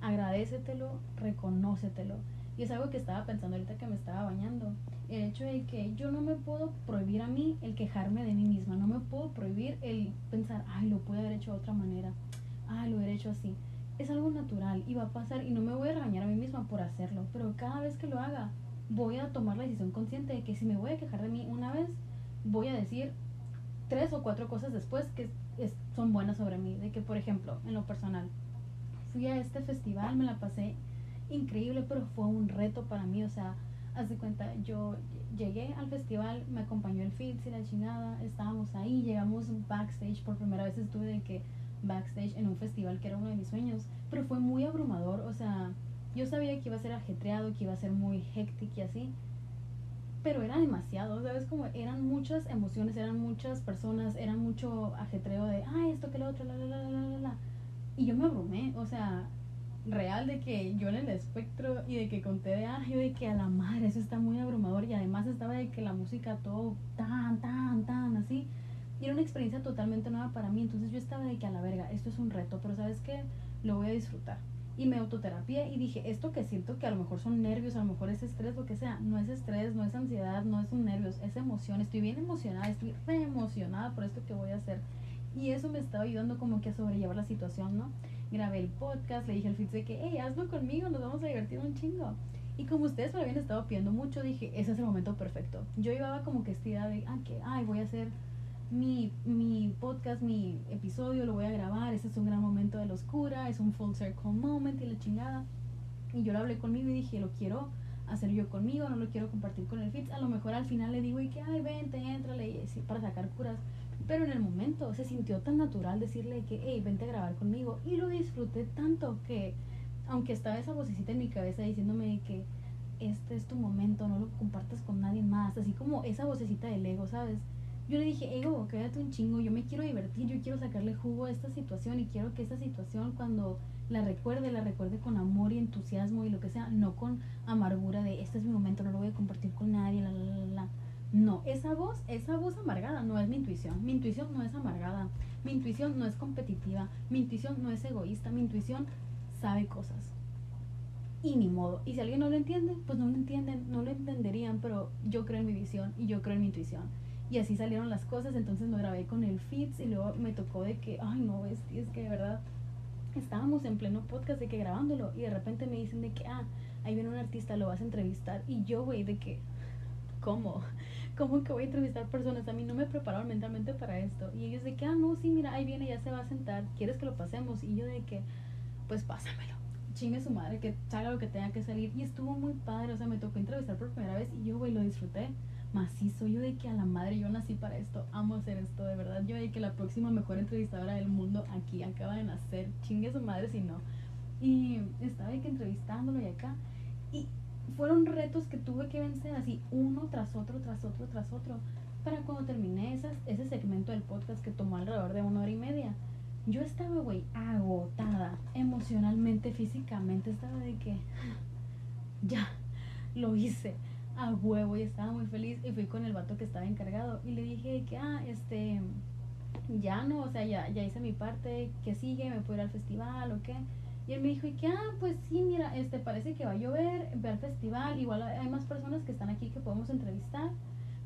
agradecetelo, reconócetelo. Y es algo que estaba pensando ahorita que me estaba bañando. El hecho de que yo no me puedo prohibir a mí el quejarme de mí misma. No me puedo prohibir el pensar, ay, lo pude haber hecho de otra manera. Ay, lo hubiera hecho así. Es algo natural y va a pasar y no me voy a regañar a mí misma por hacerlo. Pero cada vez que lo haga, voy a tomar la decisión consciente de que si me voy a quejar de mí una vez, voy a decir tres o cuatro cosas después que son buenas sobre mí. De que, por ejemplo, en lo personal, fui a este festival, me la pasé increíble, pero fue un reto para mí. O sea, haz de cuenta, yo llegué al festival, me acompañó el Fitz y la chingada, estábamos ahí, llegamos backstage, por primera vez estuve de que backstage en un festival que era uno de mis sueños, pero fue muy abrumador, o sea, yo sabía que iba a ser ajetreado, que iba a ser muy hectic y así, pero era demasiado, ¿sabes? Como eran muchas emociones, eran muchas personas, era mucho ajetreo de, ay, esto que lo otro, la, la, la, la, la, la. Y yo me abrumé, o sea, real de que yo en el espectro y de que conté de ah, yo de que a la madre eso está muy abrumador y además estaba de que la música todo tan, tan, tan así. Y era una experiencia totalmente nueva para mí, entonces yo estaba de que a la verga, esto es un reto, pero sabes qué, lo voy a disfrutar. Y me autoterapia y dije, esto que siento que a lo mejor son nervios, a lo mejor es estrés, lo que sea, no es estrés, no es ansiedad, no es un nervios, es emoción, estoy bien emocionada, estoy re emocionada por esto que voy a hacer. Y eso me estaba ayudando como que a sobrellevar la situación, ¿no? grabé el podcast, le dije al Fitz de que, hey, hazlo conmigo, nos vamos a divertir un chingo. Y como ustedes me habían estado pidiendo mucho, dije, ese es el momento perfecto. Yo iba como que esta idea de, ah, que, ay, voy a hacer mi, mi podcast, mi episodio, lo voy a grabar, ese es un gran momento de la oscura, es un full circle moment y la chingada. Y yo lo hablé conmigo y dije, lo quiero hacer yo conmigo, no lo quiero compartir con el Fitz. A lo mejor al final le digo y que, ay, vente, entrale, y para sacar curas. Pero en el momento se sintió tan natural decirle que, hey, vente a grabar conmigo. Y lo disfruté tanto que, aunque estaba esa vocecita en mi cabeza diciéndome que este es tu momento, no lo compartas con nadie más. Así como esa vocecita del ego, ¿sabes? Yo le dije, ego, quédate un chingo, yo me quiero divertir, yo quiero sacarle jugo a esta situación y quiero que esta situación cuando la recuerde, la recuerde con amor y entusiasmo y lo que sea, no con amargura de este es mi momento, no lo voy a compartir con nadie, la, la, la, la. No, esa voz, esa voz amargada no es mi intuición. Mi intuición no es amargada. Mi intuición no es competitiva. Mi intuición no es egoísta. Mi intuición sabe cosas. Y ni modo. Y si alguien no lo entiende, pues no lo entienden, no lo entenderían, pero yo creo en mi visión y yo creo en mi intuición. Y así salieron las cosas, entonces me grabé con el Fitz y luego me tocó de que, ay no, es, es que de verdad estábamos en pleno podcast de que grabándolo y de repente me dicen de que, ah, ahí viene un artista, lo vas a entrevistar. Y yo, güey, de que, ¿cómo? ¿Cómo que voy a entrevistar personas? A mí no me prepararon mentalmente para esto. Y ellos de que, ah, no, sí, mira, ahí viene, ya se va a sentar. ¿Quieres que lo pasemos? Y yo de que, pues pásamelo. Chingue su madre, que salga lo que tenga que salir. Y estuvo muy padre, o sea, me tocó entrevistar por primera vez y yo, güey, lo disfruté macizo. Yo de que a la madre yo nací para esto, amo hacer esto, de verdad. Yo de que la próxima mejor entrevistadora del mundo aquí acaba de nacer. Chingue su madre si no. Y estaba de que entrevistándolo y acá. Y fueron retos que tuve que vencer así uno tras otro, tras otro, tras otro, para cuando terminé esas, ese segmento del podcast que tomó alrededor de una hora y media. Yo estaba, güey, agotada, emocionalmente, físicamente, estaba de que ya, lo hice a huevo y estaba muy feliz y fui con el vato que estaba encargado y le dije que, ah, este, ya no, o sea, ya, ya hice mi parte, que sigue, me puedo ir al festival o qué. Y él me dijo, y que, ah, pues sí, mira, este parece que va a llover, ve al festival, igual hay más personas que están aquí que podemos entrevistar,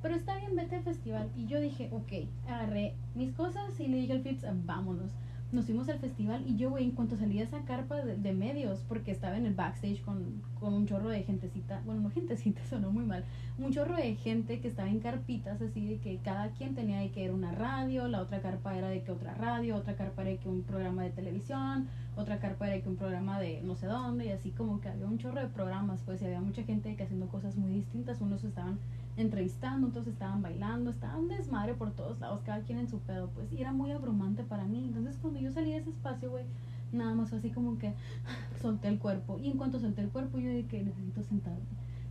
pero está bien, vete al festival. Y yo dije, ok, agarré mis cosas y le dije al Fitz, vámonos. Nos fuimos al festival y yo, güey, en cuanto salí de esa carpa de, medios, porque estaba en el backstage con, con, un chorro de gentecita, bueno, no gentecita, sonó muy mal, un chorro de gente que estaba en carpitas, así de que cada quien tenía de que era una radio, la otra carpa era de que otra radio, otra carpa era de que un programa de televisión, otra carpa era que un programa de no sé dónde y así como que había un chorro de programas pues había mucha gente haciendo cosas muy distintas unos estaban entrevistando otros estaban bailando estaban desmadre por todos lados cada quien en su pedo pues y era muy abrumante para mí. Entonces cuando yo salí de ese espacio güey nada más fue así como que solté el cuerpo y en cuanto solté el cuerpo yo dije que necesito sentarme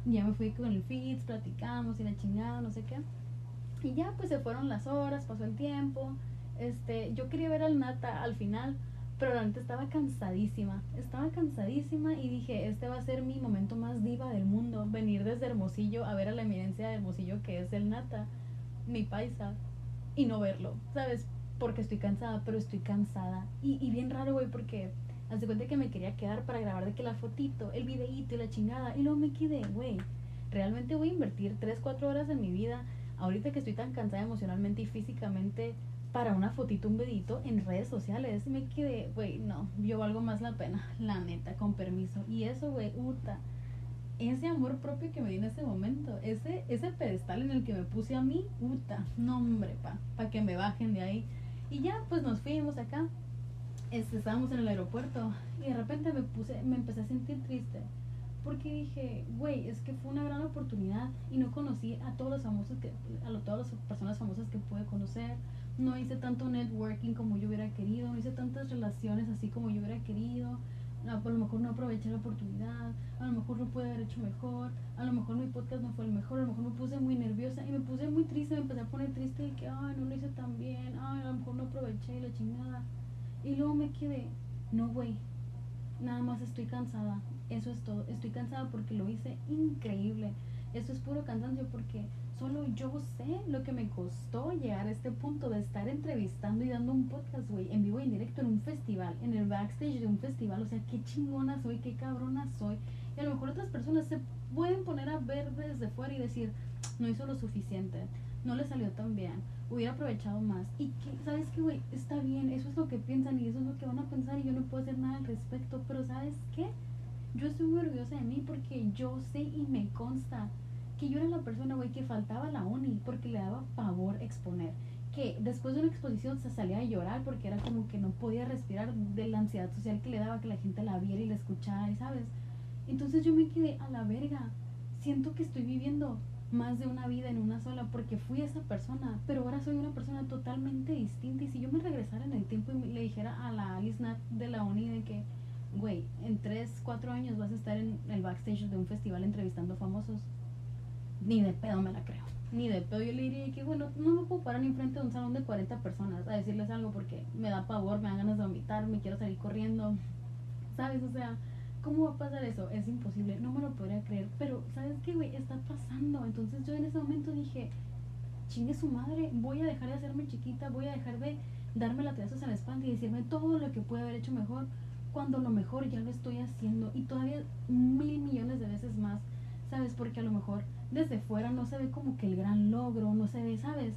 ya me fui con el Fitz platicamos y la chingada no sé qué. Y ya pues se fueron las horas pasó el tiempo este yo quería ver al Nata al final pero realmente estaba cansadísima, estaba cansadísima y dije, este va a ser mi momento más diva del mundo, venir desde Hermosillo a ver a la eminencia de Hermosillo que es el Nata, mi paisa, y no verlo, ¿sabes? Porque estoy cansada, pero estoy cansada. Y, y bien raro, güey, porque hace cuenta que me quería quedar para grabar de que la fotito, el videíto y la chingada. Y luego me quedé, güey, realmente voy a invertir 3, 4 horas en mi vida, ahorita que estoy tan cansada emocionalmente y físicamente, para una fotito, un videito en redes sociales. Me quedé, güey, no, yo valgo más la pena, la neta, con permiso. Y eso, güey, puta ese amor propio que me di en ese momento, ese, ese pedestal en el que me puse a mí, puta, no hombre, pa, pa que me bajen de ahí. Y ya, pues nos fuimos acá, este, estábamos en el aeropuerto y de repente me puse, me empecé a sentir triste. Porque dije, güey, es que fue una gran oportunidad y no conocí a todos los famosos que, a todas las personas famosas que pude conocer. No hice tanto networking como yo hubiera querido, no hice tantas relaciones así como yo hubiera querido a lo mejor no aproveché la oportunidad, a lo mejor lo pude haber hecho mejor, a lo mejor mi podcast no fue el mejor, a lo mejor me puse muy nerviosa y me puse muy triste, me empecé a poner triste y que, ay, no lo hice tan bien, ay, a lo mejor no aproveché la chingada. Y luego me quedé, no, güey, nada más estoy cansada, eso es todo, estoy cansada porque lo hice increíble, eso es puro cansancio porque solo yo sé lo que me costó llegar a este punto de estar entrevistando y dando un podcast, güey, en vivo y en directo en un festival, en el backstage de un festival. O sea, qué chingona soy, qué cabrona soy. Y a lo mejor otras personas se pueden poner a ver desde fuera y decir, no hizo lo suficiente, no le salió tan bien, hubiera aprovechado más. Y que, ¿sabes qué, güey? Está bien, eso es lo que piensan y eso es lo que van a pensar y yo no puedo hacer nada al respecto. Pero ¿sabes qué? Yo estoy muy orgullosa de mí porque yo sé y me consta que yo era la persona, güey, que faltaba a la uni porque le daba pavor exponer. Que después de una exposición se salía a llorar porque era como que no podía respirar de la ansiedad social que le daba que la gente la viera y la escuchara, ¿sabes? Entonces yo me quedé a la verga. Siento que estoy viviendo más de una vida en una sola porque fui esa persona, pero ahora soy una persona totalmente distinta. Y si yo me regresara en el tiempo y le dijera a la Alice Nat de la uni de que, güey, en 3, 4 años vas a estar en el backstage de un festival entrevistando famosos, ni de pedo me la creo. Ni de pedo yo le diría que, bueno, no me puedo parar ni de un salón de 40 personas a decirles algo porque me da pavor, me da ganas de vomitar, me quiero salir corriendo. ¿Sabes? O sea, ¿cómo va a pasar eso? Es imposible, no me lo podría creer. Pero, ¿sabes qué, güey? Está pasando. Entonces yo en ese momento dije, chingue su madre, voy a dejar de hacerme chiquita, voy a dejar de darme la latigazos a la espalda y decirme todo lo que pude haber hecho mejor cuando lo mejor ya lo estoy haciendo y todavía mil millones de veces más, ¿sabes? Porque a lo mejor desde fuera no se ve como que el gran logro, no se ve, ¿sabes?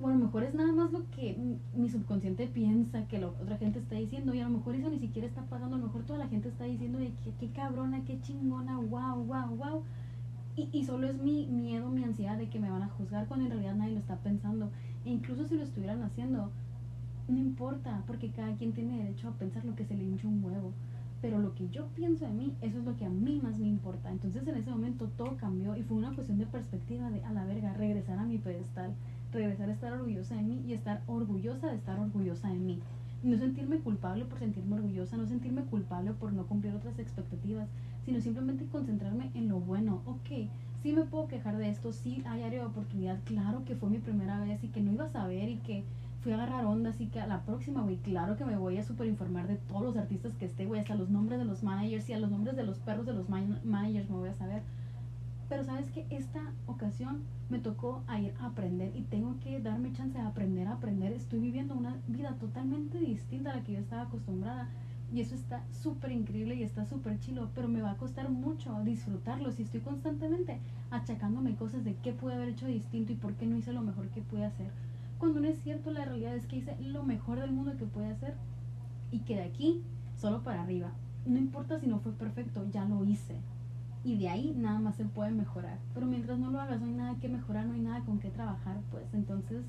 O a lo mejor es nada más lo que mi subconsciente piensa que la otra gente está diciendo y a lo mejor eso ni siquiera está pasando, a lo mejor toda la gente está diciendo de que qué cabrona, qué chingona, wow, wow, wow. Y, y solo es mi miedo, mi ansiedad de que me van a juzgar cuando en realidad nadie lo está pensando. E incluso si lo estuvieran haciendo, no importa, porque cada quien tiene derecho a pensar lo que se le hincha un huevo pero lo que yo pienso de mí, eso es lo que a mí más me importa. Entonces en ese momento todo cambió y fue una cuestión de perspectiva de a la verga, regresar a mi pedestal, regresar a estar orgullosa de mí y estar orgullosa de estar orgullosa de mí. No sentirme culpable por sentirme orgullosa, no sentirme culpable por no cumplir otras expectativas, sino simplemente concentrarme en lo bueno. Ok, sí me puedo quejar de esto, sí hay área de oportunidad, claro que fue mi primera vez y que no iba a saber y que fui a agarrar onda, así que a la próxima, güey, claro que me voy a super informar de todos los artistas que esté, güey, hasta los nombres de los managers y a los nombres de los perros de los managers me voy a saber. Pero sabes que esta ocasión me tocó a ir a aprender y tengo que darme chance de aprender a aprender. Estoy viviendo una vida totalmente distinta a la que yo estaba acostumbrada. Y eso está súper increíble y está súper chilo, pero me va a costar mucho disfrutarlo si estoy constantemente achacándome cosas de qué pude haber hecho distinto y por qué no hice lo mejor que pude hacer cuando no es cierto, la realidad es que hice lo mejor del mundo que puede hacer y que de aquí solo para arriba. No importa si no fue perfecto, ya lo hice. Y de ahí nada más se puede mejorar. Pero mientras no lo hagas, no hay nada que mejorar, no hay nada con qué trabajar, pues entonces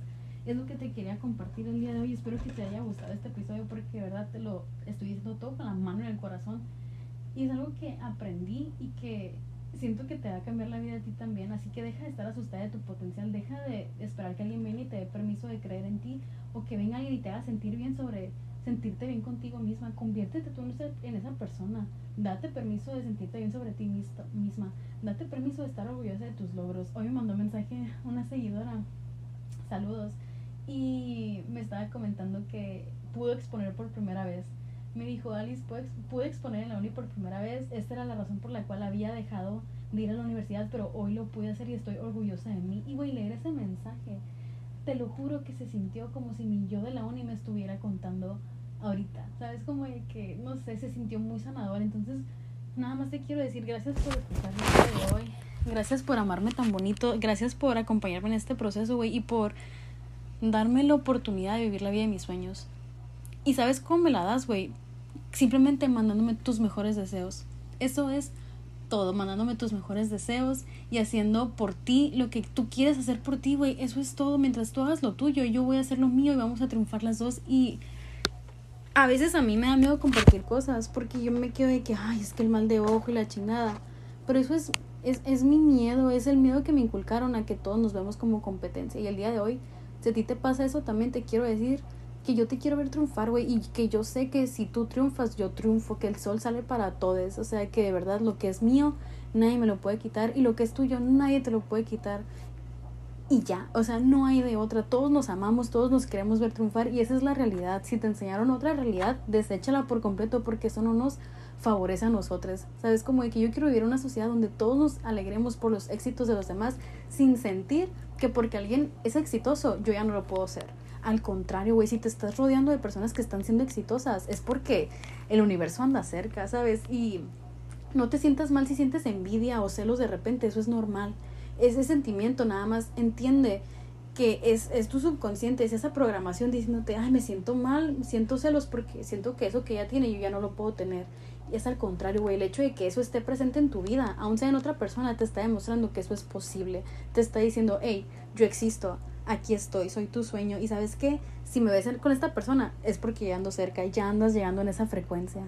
es lo que te quería compartir el día de hoy. Espero que te haya gustado este episodio porque de verdad te lo estoy diciendo todo con la mano en el corazón. Y es algo que aprendí y que siento que te va a cambiar la vida a ti también, así que deja de estar asustada de tu potencial, deja de esperar que alguien venga y te dé permiso de creer en ti o que venga alguien y te haga sentir bien sobre sentirte bien contigo misma, conviértete tú en esa persona, date permiso de sentirte bien sobre ti misma, date permiso de estar orgullosa de tus logros. Hoy me mandó un mensaje una seguidora, saludos, y me estaba comentando que pudo exponer por primera vez me dijo, Alice, pude, exponer en la uni por primera vez. Esta era la razón por la cual había dejado de ir a la universidad, pero hoy lo pude hacer y estoy orgullosa de mí. Y a leer ese mensaje. te lo juro que se sintió como si mi yo de la uni me estuviera contando ahorita. ¿Sabes? Como que, no sé, se sintió muy sanador. Entonces, nada más te quiero decir gracias por escucharme de hoy. Gracias por amarme tan bonito. Gracias por acompañarme en este proceso, güey. Y por darme la oportunidad de vivir la vida de mis sueños. Y sabes cómo me la das, güey. Simplemente mandándome tus mejores deseos. Eso es todo, mandándome tus mejores deseos y haciendo por ti lo que tú quieres hacer por ti, güey. Eso es todo. Mientras tú hagas lo tuyo, yo voy a hacer lo mío y vamos a triunfar las dos. Y a veces a mí me da miedo compartir cosas porque yo me quedo de que, ay, es que el mal de ojo y la chingada. Pero eso es, es, es mi miedo, es el miedo que me inculcaron a que todos nos vemos como competencia. Y el día de hoy, si a ti te pasa eso, también te quiero decir que yo te quiero ver triunfar, güey, y que yo sé que si tú triunfas, yo triunfo, que el sol sale para todos, o sea, que de verdad lo que es mío, nadie me lo puede quitar, y lo que es tuyo, nadie te lo puede quitar. Y ya, o sea, no hay de otra, todos nos amamos, todos nos queremos ver triunfar, y esa es la realidad. Si te enseñaron otra realidad, deséchala por completo, porque eso no nos favorece a nosotros. ¿Sabes? Como de que yo quiero vivir en una sociedad donde todos nos alegremos por los éxitos de los demás, sin sentir que porque alguien es exitoso, yo ya no lo puedo ser al contrario, güey, si te estás rodeando de personas que están siendo exitosas, es porque el universo anda cerca, ¿sabes? Y no te sientas mal si sientes envidia o celos de repente, eso es normal. Ese sentimiento nada más entiende que es, es tu subconsciente, es esa programación diciéndote, ay, me siento mal, siento celos porque siento que eso que ella tiene yo ya no lo puedo tener. Y es al contrario, güey, el hecho de que eso esté presente en tu vida, aun sea en otra persona, te está demostrando que eso es posible. Te está diciendo, hey, yo existo, aquí estoy, soy tu sueño. Y sabes qué, si me ves con esta persona es porque ya ando cerca y ya andas llegando en esa frecuencia.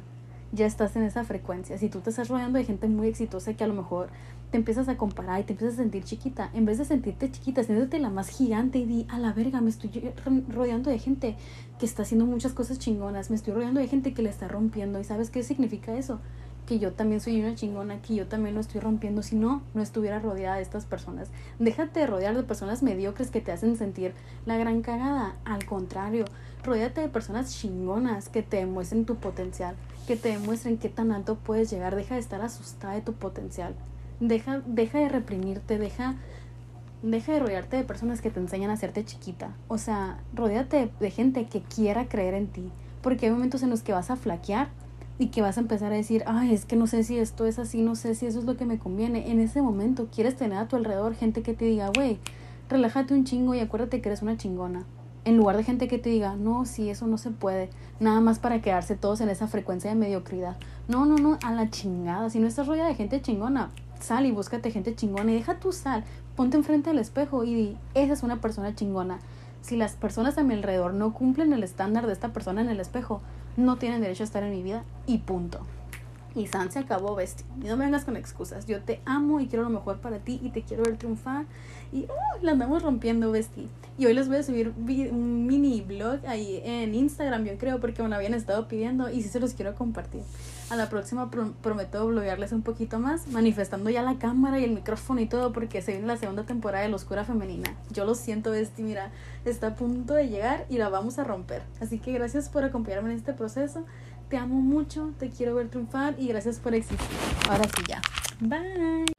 Ya estás en esa frecuencia. Si tú te estás rodeando de gente muy exitosa que a lo mejor te empiezas a comparar y te empiezas a sentir chiquita, en vez de sentirte chiquita, siéntete la más gigante y di, a la verga, me estoy rodeando de gente que está haciendo muchas cosas chingonas, me estoy rodeando de gente que le está rompiendo. ¿Y sabes qué significa eso? Que yo también soy una chingona, que yo también lo estoy rompiendo, si no, no estuviera rodeada de estas personas. Déjate de rodear de personas mediocres que te hacen sentir la gran cagada. Al contrario, rodeate de personas chingonas que te demuestren tu potencial, que te demuestren qué tan alto puedes llegar. Deja de estar asustada de tu potencial. Deja, deja de reprimirte, deja, deja de rodearte de personas que te enseñan a hacerte chiquita. O sea, rodeate de gente que quiera creer en ti. Porque hay momentos en los que vas a flaquear y que vas a empezar a decir, ay, es que no sé si esto es así, no sé si eso es lo que me conviene. En ese momento quieres tener a tu alrededor gente que te diga, güey, relájate un chingo y acuérdate que eres una chingona. En lugar de gente que te diga, no, si eso no se puede, nada más para quedarse todos en esa frecuencia de mediocridad. No, no, no, a la chingada. Si no estás rodeada de gente chingona, sal y búscate gente chingona y deja tu sal, ponte enfrente del espejo y di, esa es una persona chingona. Si las personas a mi alrededor no cumplen el estándar de esta persona en el espejo, no tienen derecho a estar en mi vida y punto. Y San se acabó, bestia. Y no me vengas con excusas. Yo te amo y quiero lo mejor para ti y te quiero ver triunfar. Y uh, la andamos rompiendo, bestia. Y hoy les voy a subir un mini blog ahí en Instagram, yo creo, porque me lo habían estado pidiendo y sí se los quiero compartir. A la próxima prometo bloguearles un poquito más, manifestando ya la cámara y el micrófono y todo, porque se viene la segunda temporada de La Oscura Femenina. Yo lo siento, Besti, mira, está a punto de llegar y la vamos a romper. Así que gracias por acompañarme en este proceso. Te amo mucho, te quiero ver triunfar y gracias por existir. Ahora sí ya. Bye.